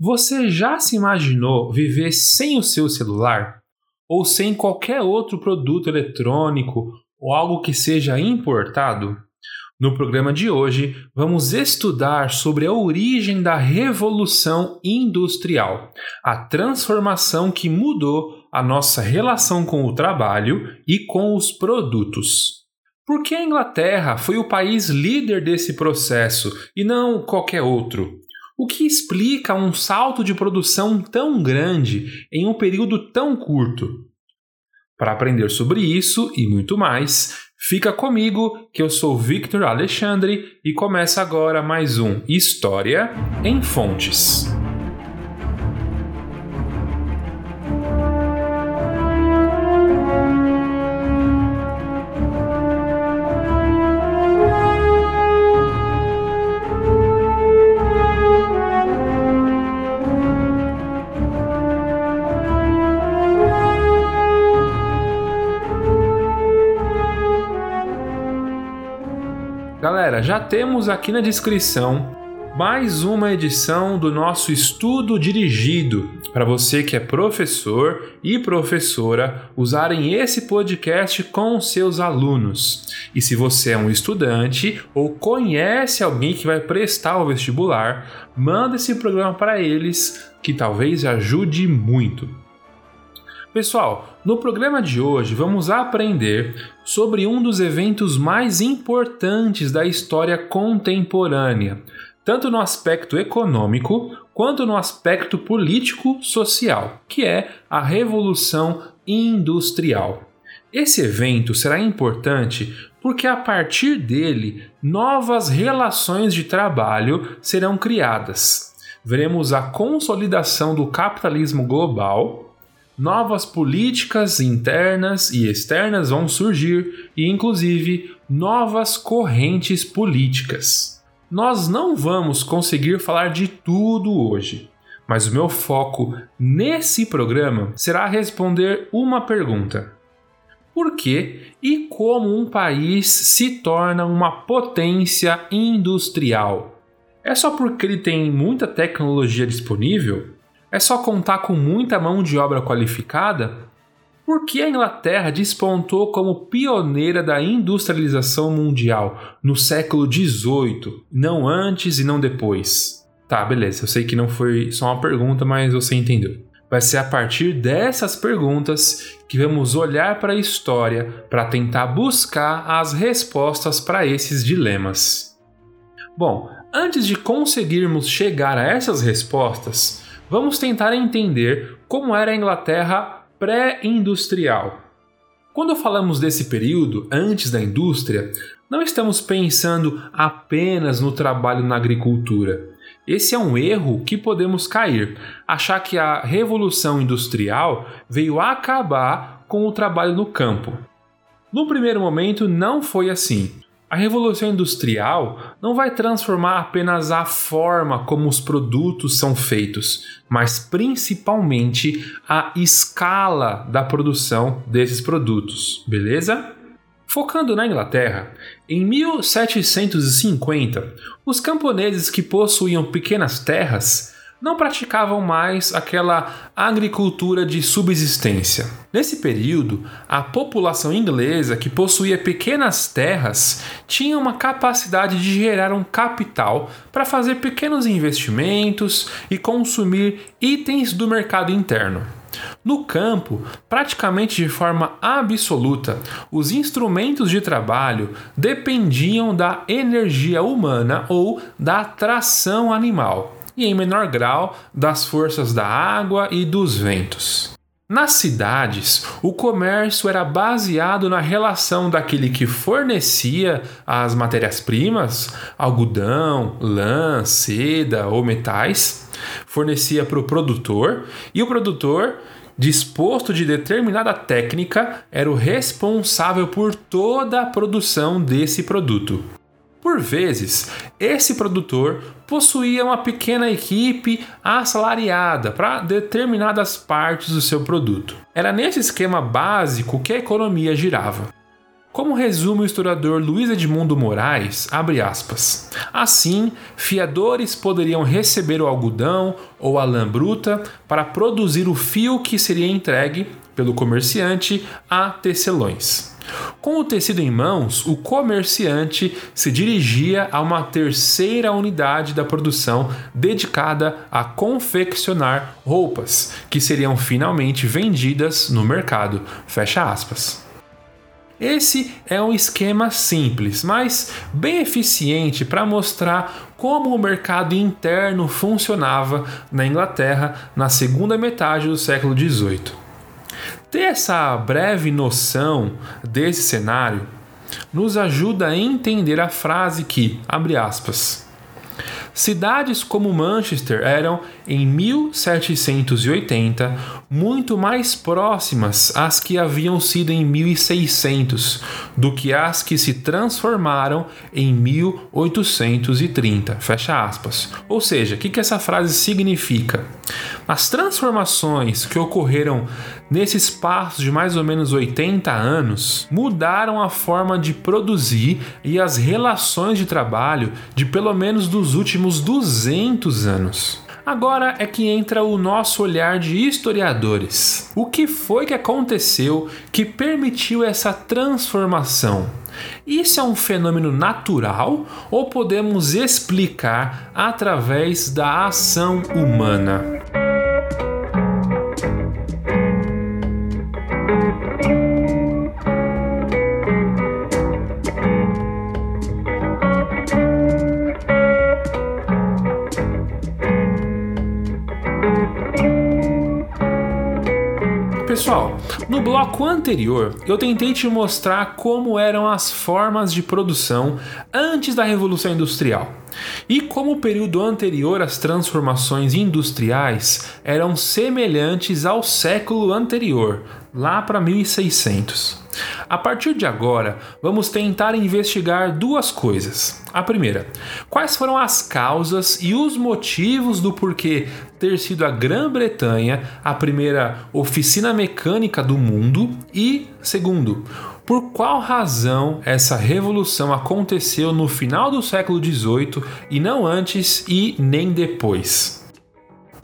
Você já se imaginou viver sem o seu celular? Ou sem qualquer outro produto eletrônico ou algo que seja importado? No programa de hoje, vamos estudar sobre a origem da Revolução Industrial, a transformação que mudou a nossa relação com o trabalho e com os produtos. Por que a Inglaterra foi o país líder desse processo e não qualquer outro? O que explica um salto de produção tão grande em um período tão curto? Para aprender sobre isso e muito mais, fica comigo que eu sou Victor Alexandre e começa agora mais um História em Fontes. Temos aqui na descrição mais uma edição do nosso estudo dirigido para você que é professor e professora usarem esse podcast com seus alunos. E se você é um estudante ou conhece alguém que vai prestar o vestibular, manda esse programa para eles que talvez ajude muito. Pessoal, no programa de hoje vamos aprender sobre um dos eventos mais importantes da história contemporânea, tanto no aspecto econômico quanto no aspecto político-social, que é a Revolução Industrial. Esse evento será importante porque a partir dele novas relações de trabalho serão criadas. Veremos a consolidação do capitalismo global novas políticas internas e externas vão surgir e, inclusive, novas correntes políticas. Nós não vamos conseguir falar de tudo hoje, mas o meu foco nesse programa será responder uma pergunta: por que e como um país se torna uma potência industrial? É só porque ele tem muita tecnologia disponível? É só contar com muita mão de obra qualificada? Por que a Inglaterra despontou como pioneira da industrialização mundial no século XVIII, não antes e não depois? Tá, beleza, eu sei que não foi só uma pergunta, mas você entendeu. Vai ser a partir dessas perguntas que vamos olhar para a história para tentar buscar as respostas para esses dilemas. Bom, antes de conseguirmos chegar a essas respostas, vamos tentar entender como era a Inglaterra pré-industrial. Quando falamos desse período antes da indústria, não estamos pensando apenas no trabalho na agricultura. Esse é um erro que podemos cair, achar que a revolução industrial veio acabar com o trabalho no campo. No primeiro momento, não foi assim. A revolução industrial não vai transformar apenas a forma como os produtos são feitos, mas principalmente a escala da produção desses produtos, beleza? Focando na Inglaterra, em 1750, os camponeses que possuíam pequenas terras não praticavam mais aquela agricultura de subsistência. Nesse período, a população inglesa, que possuía pequenas terras, tinha uma capacidade de gerar um capital para fazer pequenos investimentos e consumir itens do mercado interno. No campo, praticamente de forma absoluta, os instrumentos de trabalho dependiam da energia humana ou da tração animal e, em menor grau, das forças da água e dos ventos. Nas cidades, o comércio era baseado na relação daquele que fornecia as matérias-primas, algodão, lã, seda ou metais, fornecia para o produtor, e o produtor, disposto de determinada técnica, era o responsável por toda a produção desse produto. Por vezes, esse produtor possuía uma pequena equipe assalariada para determinadas partes do seu produto. Era nesse esquema básico que a economia girava. Como resume o historiador Luiz Edmundo Moraes, aspas. Assim, fiadores poderiam receber o algodão ou a lã bruta para produzir o fio que seria entregue pelo comerciante a tecelões. Com o tecido em mãos, o comerciante se dirigia a uma terceira unidade da produção dedicada a confeccionar roupas, que seriam finalmente vendidas no mercado. Fecha aspas. Esse é um esquema simples, mas bem eficiente para mostrar como o mercado interno funcionava na Inglaterra na segunda metade do século XVIII. Ter essa breve noção desse cenário nos ajuda a entender a frase que, abre aspas, Cidades como Manchester eram, em 1780, muito mais próximas às que haviam sido em 1600 do que as que se transformaram em 1830. Fecha aspas. Ou seja, o que, que essa frase significa? As transformações que ocorreram nesse espaço de mais ou menos 80 anos mudaram a forma de produzir e as relações de trabalho de pelo menos dos últimos 200 anos. Agora é que entra o nosso olhar de historiadores. O que foi que aconteceu que permitiu essa transformação? Isso é um fenômeno natural ou podemos explicar através da ação humana? Pessoal, no bloco anterior eu tentei te mostrar como eram as formas de produção antes da Revolução Industrial e como o período anterior às transformações industriais eram semelhantes ao século anterior, lá para 1600. A partir de agora, vamos tentar investigar duas coisas. A primeira, quais foram as causas e os motivos do porquê ter sido a Grã-Bretanha a primeira oficina mecânica do mundo e, segundo, por qual razão essa revolução aconteceu no final do século XVIII e não antes e nem depois.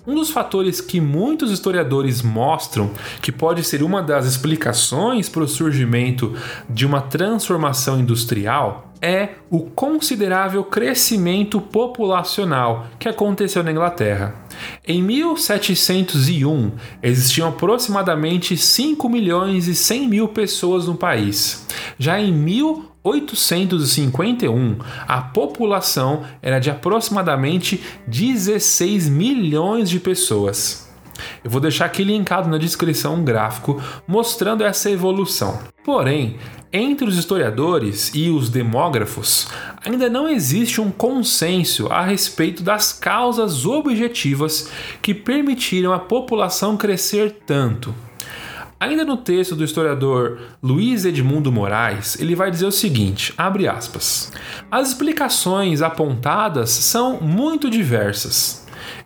Um dos fatores que muitos historiadores mostram que pode ser uma das explicações para o surgimento de uma transformação industrial é o considerável crescimento populacional que aconteceu na Inglaterra. Em 1701, existiam aproximadamente 5 milhões e 100 mil pessoas no país. Já em 1851, a população era de aproximadamente 16 milhões de pessoas. Eu vou deixar aqui linkado na descrição um gráfico mostrando essa evolução. Porém, entre os historiadores e os demógrafos, ainda não existe um consenso a respeito das causas objetivas que permitiram a população crescer tanto. Ainda no texto do historiador Luiz Edmundo Moraes, ele vai dizer o seguinte: abre aspas. As explicações apontadas são muito diversas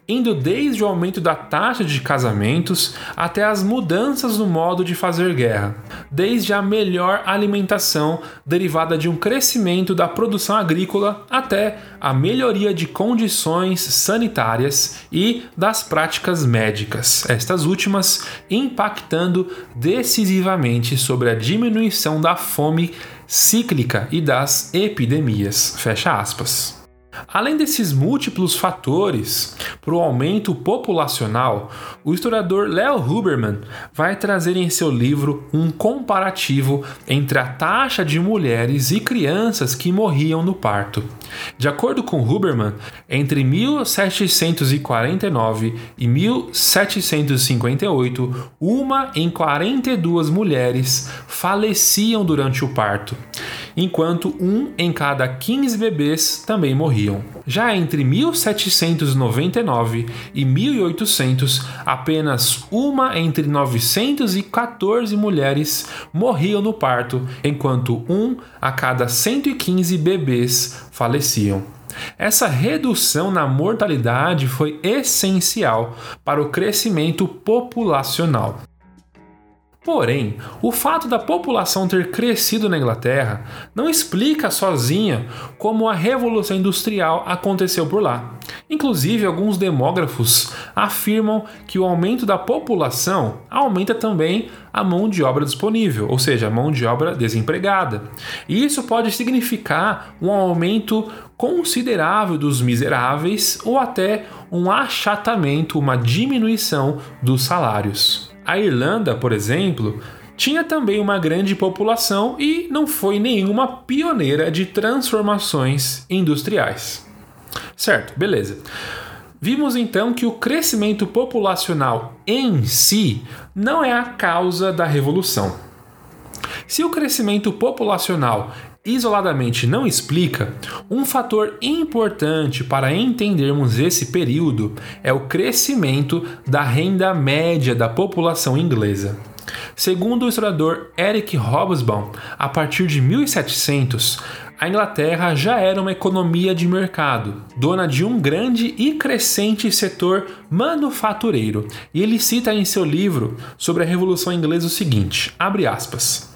indo desde o aumento da taxa de casamentos até as mudanças no modo de fazer guerra, desde a melhor alimentação derivada de um crescimento da produção agrícola até a melhoria de condições sanitárias e das práticas médicas, estas últimas impactando decisivamente sobre a diminuição da fome cíclica e das epidemias. Fecha aspas. Além desses múltiplos fatores para o aumento populacional, o historiador Leo Huberman vai trazer em seu livro um comparativo entre a taxa de mulheres e crianças que morriam no parto. De acordo com Huberman, entre 1749 e 1758, uma em 42 mulheres faleciam durante o parto enquanto um em cada 15 bebês também morriam. Já entre 1799 e 1800, apenas uma entre 914 mulheres morriam no parto, enquanto um a cada 115 bebês faleciam. Essa redução na mortalidade foi essencial para o crescimento populacional. Porém, o fato da população ter crescido na Inglaterra não explica sozinha como a Revolução Industrial aconteceu por lá. Inclusive, alguns demógrafos afirmam que o aumento da população aumenta também a mão de obra disponível, ou seja, a mão de obra desempregada. E isso pode significar um aumento considerável dos miseráveis ou até um achatamento, uma diminuição dos salários. A Irlanda, por exemplo, tinha também uma grande população e não foi nenhuma pioneira de transformações industriais. Certo, beleza. Vimos então que o crescimento populacional em si não é a causa da revolução. Se o crescimento populacional isoladamente não explica, um fator importante para entendermos esse período é o crescimento da renda média da população inglesa. Segundo o historiador Eric Hobsbawm, a partir de 1700, a Inglaterra já era uma economia de mercado, dona de um grande e crescente setor manufatureiro. E ele cita em seu livro sobre a Revolução Inglesa o seguinte: abre aspas.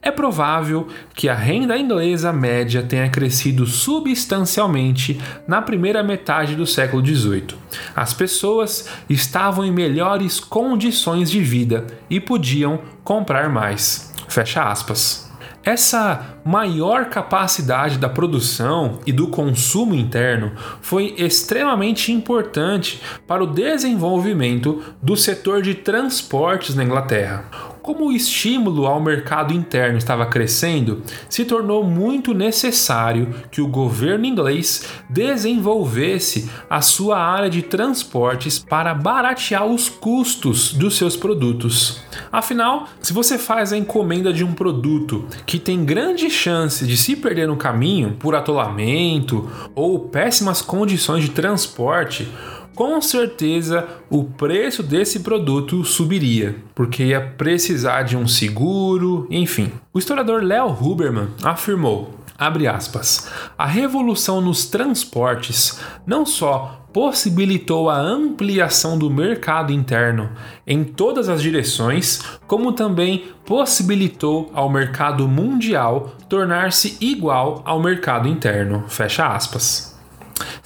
É provável que a renda inglesa média tenha crescido substancialmente na primeira metade do século XVIII. As pessoas estavam em melhores condições de vida e podiam comprar mais. Fecha aspas. Essa maior capacidade da produção e do consumo interno foi extremamente importante para o desenvolvimento do setor de transportes na Inglaterra. Como o estímulo ao mercado interno estava crescendo, se tornou muito necessário que o governo inglês desenvolvesse a sua área de transportes para baratear os custos dos seus produtos. Afinal, se você faz a encomenda de um produto que tem grande chance de se perder no caminho por atolamento ou péssimas condições de transporte, com certeza o preço desse produto subiria, porque ia precisar de um seguro, enfim. O historiador Leo Huberman afirmou: abre aspas, a revolução nos transportes não só possibilitou a ampliação do mercado interno em todas as direções, como também possibilitou ao mercado mundial tornar-se igual ao mercado interno. Fecha aspas.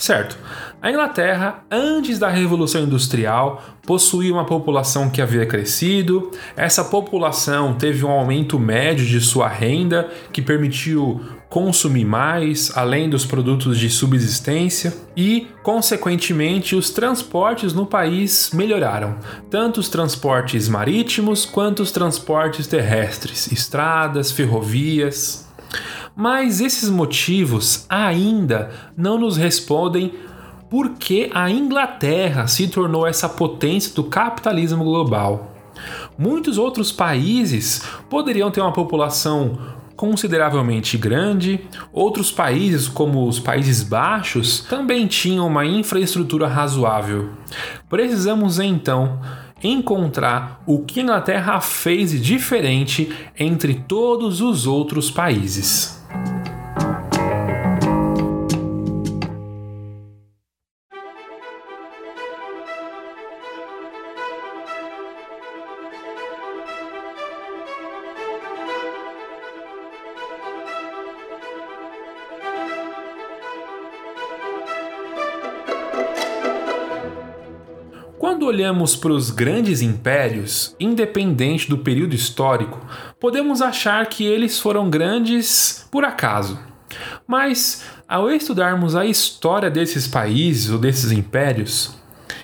Certo. A Inglaterra, antes da Revolução Industrial, possuía uma população que havia crescido. Essa população teve um aumento médio de sua renda, que permitiu consumir mais, além dos produtos de subsistência, e, consequentemente, os transportes no país melhoraram, tanto os transportes marítimos quanto os transportes terrestres, estradas, ferrovias. Mas esses motivos ainda não nos respondem por que a Inglaterra se tornou essa potência do capitalismo global. Muitos outros países poderiam ter uma população consideravelmente grande, outros países, como os Países Baixos, também tinham uma infraestrutura razoável. Precisamos então encontrar o que a Inglaterra fez de diferente entre todos os outros países. Olhamos para os grandes impérios, independente do período histórico, podemos achar que eles foram grandes por acaso. Mas, ao estudarmos a história desses países ou desses impérios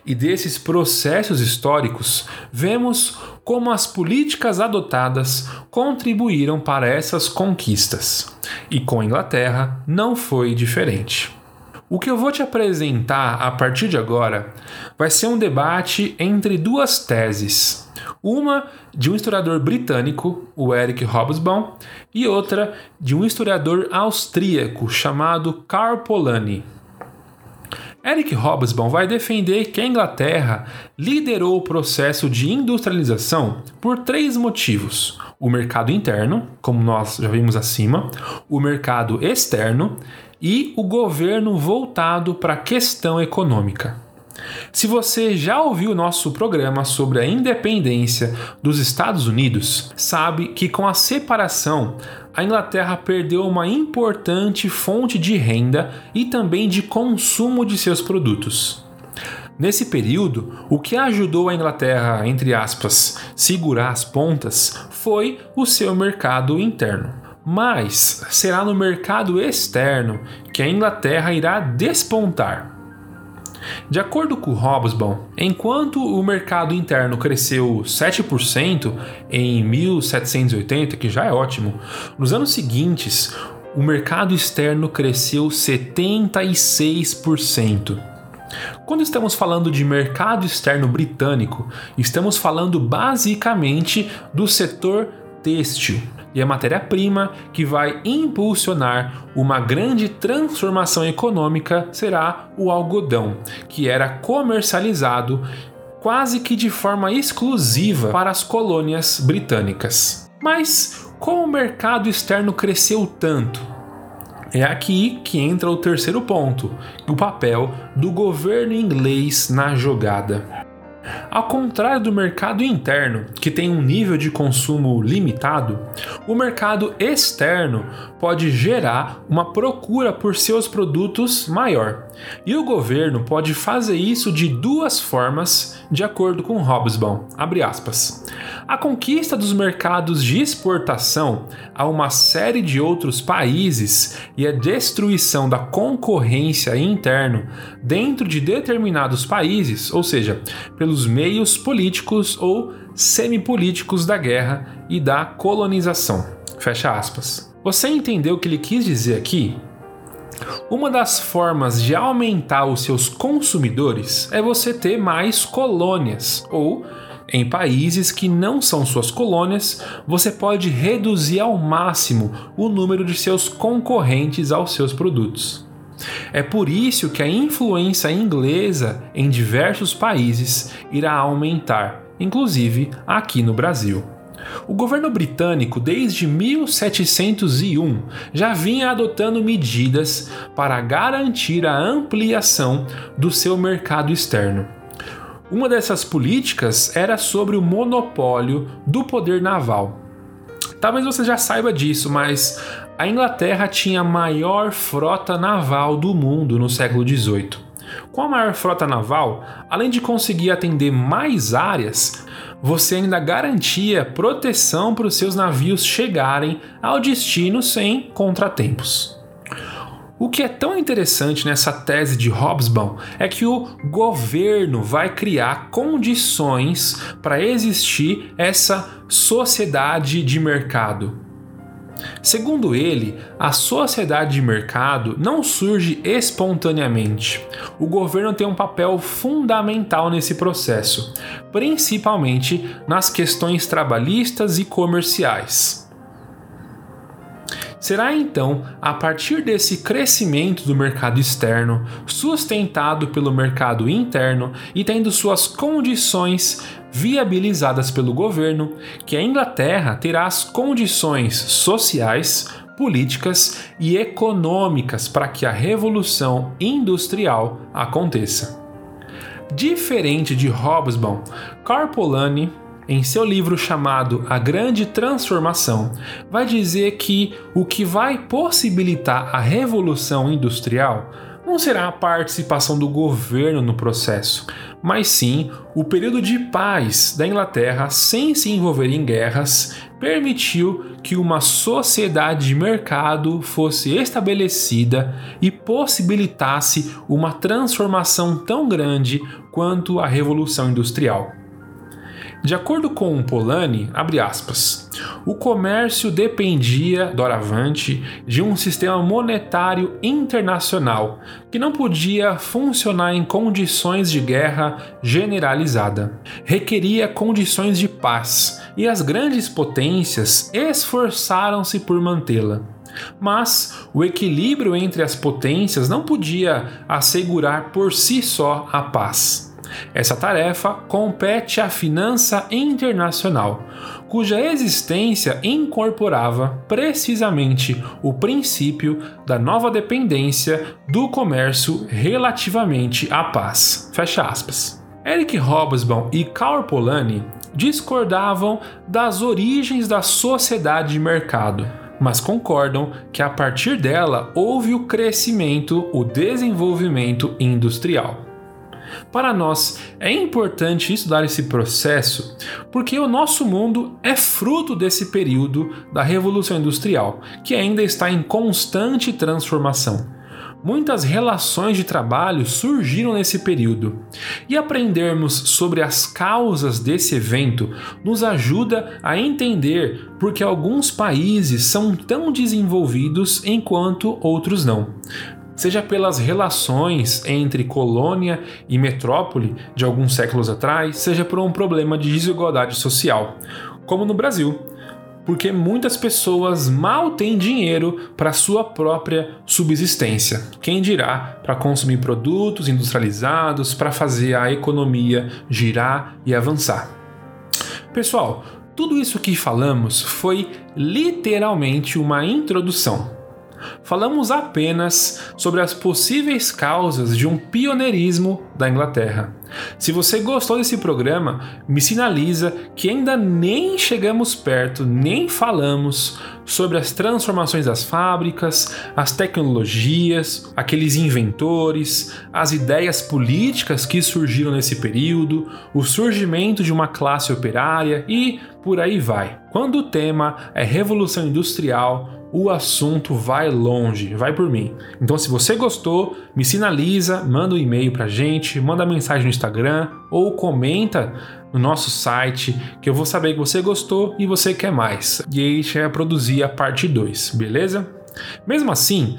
e desses processos históricos, vemos como as políticas adotadas contribuíram para essas conquistas. E com a Inglaterra não foi diferente. O que eu vou te apresentar a partir de agora vai ser um debate entre duas teses. Uma de um historiador britânico, o Eric Hobsbawm, e outra de um historiador austríaco chamado Karl Polanyi. Eric Hobsbawm vai defender que a Inglaterra liderou o processo de industrialização por três motivos: o mercado interno, como nós já vimos acima, o mercado externo e o governo voltado para a questão econômica. Se você já ouviu nosso programa sobre a independência dos Estados Unidos, sabe que com a separação, a Inglaterra perdeu uma importante fonte de renda e também de consumo de seus produtos. Nesse período, o que ajudou a Inglaterra, entre aspas, segurar as pontas foi o seu mercado interno. Mas será no mercado externo que a Inglaterra irá despontar. De acordo com Hobsbawm, enquanto o mercado interno cresceu 7% em 1780, que já é ótimo, nos anos seguintes o mercado externo cresceu 76%. Quando estamos falando de mercado externo britânico, estamos falando basicamente do setor têxtil e a matéria-prima que vai impulsionar uma grande transformação econômica será o algodão, que era comercializado quase que de forma exclusiva para as colônias britânicas. Mas como o mercado externo cresceu tanto? É aqui que entra o terceiro ponto, o papel do governo inglês na jogada. Ao contrário do mercado interno, que tem um nível de consumo limitado, o mercado externo pode gerar uma procura por seus produtos maior. E o governo pode fazer isso de duas formas, de acordo com Hobsbawm. A conquista dos mercados de exportação a uma série de outros países e a destruição da concorrência interna dentro de determinados países, ou seja, pelos meios políticos ou semipolíticos da guerra e da colonização. Fecha aspas. Você entendeu o que ele quis dizer aqui? Uma das formas de aumentar os seus consumidores é você ter mais colônias ou em países que não são suas colônias, você pode reduzir ao máximo o número de seus concorrentes aos seus produtos. É por isso que a influência inglesa em diversos países irá aumentar, inclusive aqui no Brasil. O governo britânico, desde 1701, já vinha adotando medidas para garantir a ampliação do seu mercado externo. Uma dessas políticas era sobre o monopólio do poder naval. Talvez você já saiba disso, mas a Inglaterra tinha a maior frota naval do mundo no século XVIII. Com a maior frota naval, além de conseguir atender mais áreas, você ainda garantia proteção para os seus navios chegarem ao destino sem contratempos. O que é tão interessante nessa tese de Hobsbawm é que o governo vai criar condições para existir essa sociedade de mercado. Segundo ele, a sociedade de mercado não surge espontaneamente. O governo tem um papel fundamental nesse processo, principalmente nas questões trabalhistas e comerciais. Será então a partir desse crescimento do mercado externo, sustentado pelo mercado interno e tendo suas condições viabilizadas pelo governo, que a Inglaterra terá as condições sociais, políticas e econômicas para que a revolução industrial aconteça. Diferente de Hobsbawm, Carpolani em seu livro chamado A Grande Transformação, vai dizer que o que vai possibilitar a revolução industrial não será a participação do governo no processo, mas sim o período de paz da Inglaterra sem se envolver em guerras permitiu que uma sociedade de mercado fosse estabelecida e possibilitasse uma transformação tão grande quanto a Revolução Industrial. De acordo com Polanyi, aspas, o comércio dependia, doravante, de um sistema monetário internacional que não podia funcionar em condições de guerra generalizada. Requeria condições de paz e as grandes potências esforçaram-se por mantê-la. Mas o equilíbrio entre as potências não podia assegurar por si só a paz. Essa tarefa compete à finança internacional, cuja existência incorporava precisamente o princípio da nova dependência do comércio relativamente à paz. Fecha aspas. Eric Hobsbawm e Karl Polanyi discordavam das origens da sociedade de mercado, mas concordam que a partir dela houve o crescimento, o desenvolvimento industrial. Para nós é importante estudar esse processo porque o nosso mundo é fruto desse período da Revolução Industrial, que ainda está em constante transformação. Muitas relações de trabalho surgiram nesse período, e aprendermos sobre as causas desse evento nos ajuda a entender por que alguns países são tão desenvolvidos enquanto outros não seja pelas relações entre colônia e metrópole de alguns séculos atrás, seja por um problema de desigualdade social, como no Brasil, porque muitas pessoas mal têm dinheiro para sua própria subsistência. Quem dirá para consumir produtos industrializados para fazer a economia girar e avançar. Pessoal, tudo isso que falamos foi literalmente uma introdução falamos apenas sobre as possíveis causas de um pioneirismo da Inglaterra. Se você gostou desse programa, me sinaliza que ainda nem chegamos perto, nem falamos sobre as transformações das fábricas, as tecnologias, aqueles inventores, as ideias políticas que surgiram nesse período, o surgimento de uma classe operária e por aí vai. Quando o tema é Revolução Industrial, o assunto vai longe, vai por mim. Então, se você gostou, me sinaliza, manda um e-mail pra gente, manda mensagem no Instagram ou comenta no nosso site que eu vou saber que você gostou e você quer mais. E aí a gente produzir a parte 2, beleza? Mesmo assim,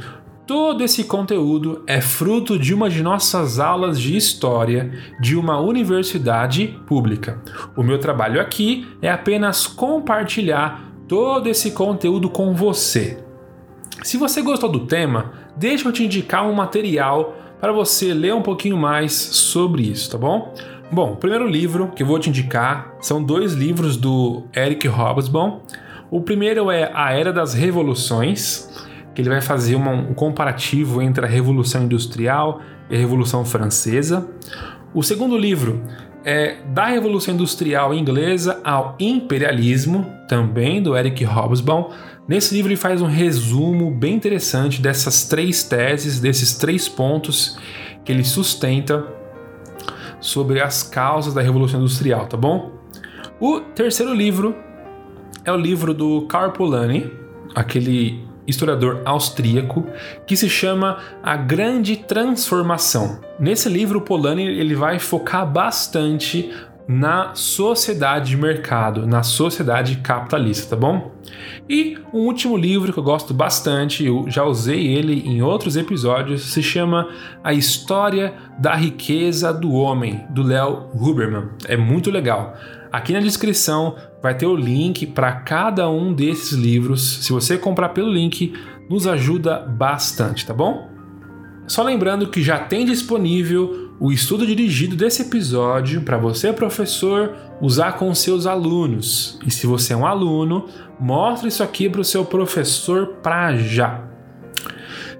Todo esse conteúdo é fruto de uma de nossas aulas de história de uma universidade pública. O meu trabalho aqui é apenas compartilhar todo esse conteúdo com você. Se você gostou do tema, deixa eu te indicar um material para você ler um pouquinho mais sobre isso, tá bom? Bom, o primeiro livro que eu vou te indicar são dois livros do Eric Hobsbawm. O primeiro é A Era das Revoluções, que ele vai fazer uma, um comparativo entre a Revolução Industrial e a Revolução Francesa. O segundo livro é Da Revolução Industrial Inglesa ao Imperialismo, também do Eric Hobsbawm. Nesse livro ele faz um resumo bem interessante dessas três teses, desses três pontos que ele sustenta sobre as causas da Revolução Industrial, tá bom? O terceiro livro é o livro do Karl Polanyi, aquele historiador austríaco, que se chama A Grande Transformação. Nesse livro, Polanyi ele vai focar bastante na sociedade de mercado, na sociedade capitalista, tá bom? E um último livro que eu gosto bastante, eu já usei ele em outros episódios, se chama A História da Riqueza do Homem, do Léo Huberman. É muito legal. Aqui na descrição vai ter o link para cada um desses livros. Se você comprar pelo link, nos ajuda bastante, tá bom? Só lembrando que já tem disponível o estudo dirigido desse episódio para você, professor, usar com seus alunos. E se você é um aluno, mostre isso aqui para o seu professor para já.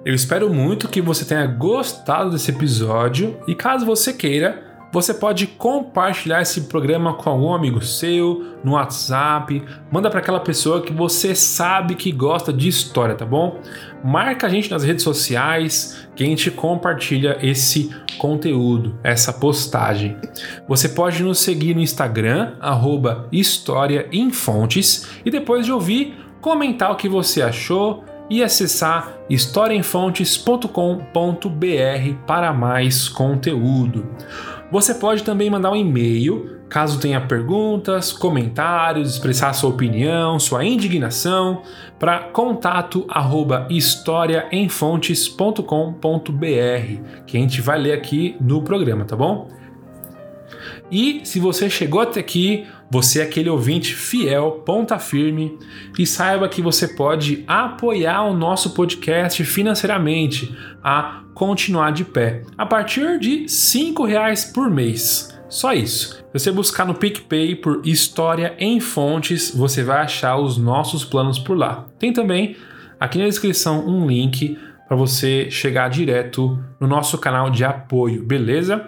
Eu espero muito que você tenha gostado desse episódio e caso você queira, você pode compartilhar esse programa com algum amigo seu, no WhatsApp, manda para aquela pessoa que você sabe que gosta de história, tá bom? Marca a gente nas redes sociais, que a gente compartilha esse conteúdo, essa postagem. Você pode nos seguir no Instagram, arroba História em Fontes, e depois de ouvir, comentar o que você achou e acessar historiaemfontes.com.br para mais conteúdo. Você pode também mandar um e-mail caso tenha perguntas, comentários, expressar sua opinião, sua indignação para contato historiaemfontes.com.br, que a gente vai ler aqui no programa, tá bom? E se você chegou até aqui, você é aquele ouvinte fiel, ponta firme, e saiba que você pode apoiar o nosso podcast financeiramente a continuar de pé a partir de R$ reais por mês. Só isso. Se você buscar no PicPay por História em Fontes, você vai achar os nossos planos por lá. Tem também aqui na descrição um link para você chegar direto no nosso canal de apoio, beleza?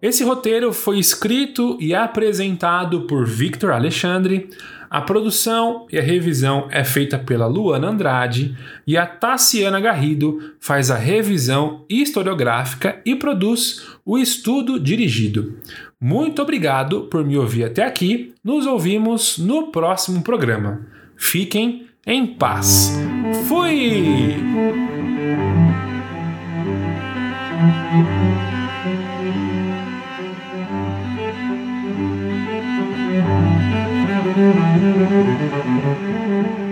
Esse roteiro foi escrito e apresentado por Victor Alexandre. A produção e a revisão é feita pela Luana Andrade e a Tassiana Garrido faz a revisão historiográfica e produz o estudo dirigido. Muito obrigado por me ouvir até aqui. Nos ouvimos no próximo programa. Fiquem em paz. Fui! Thank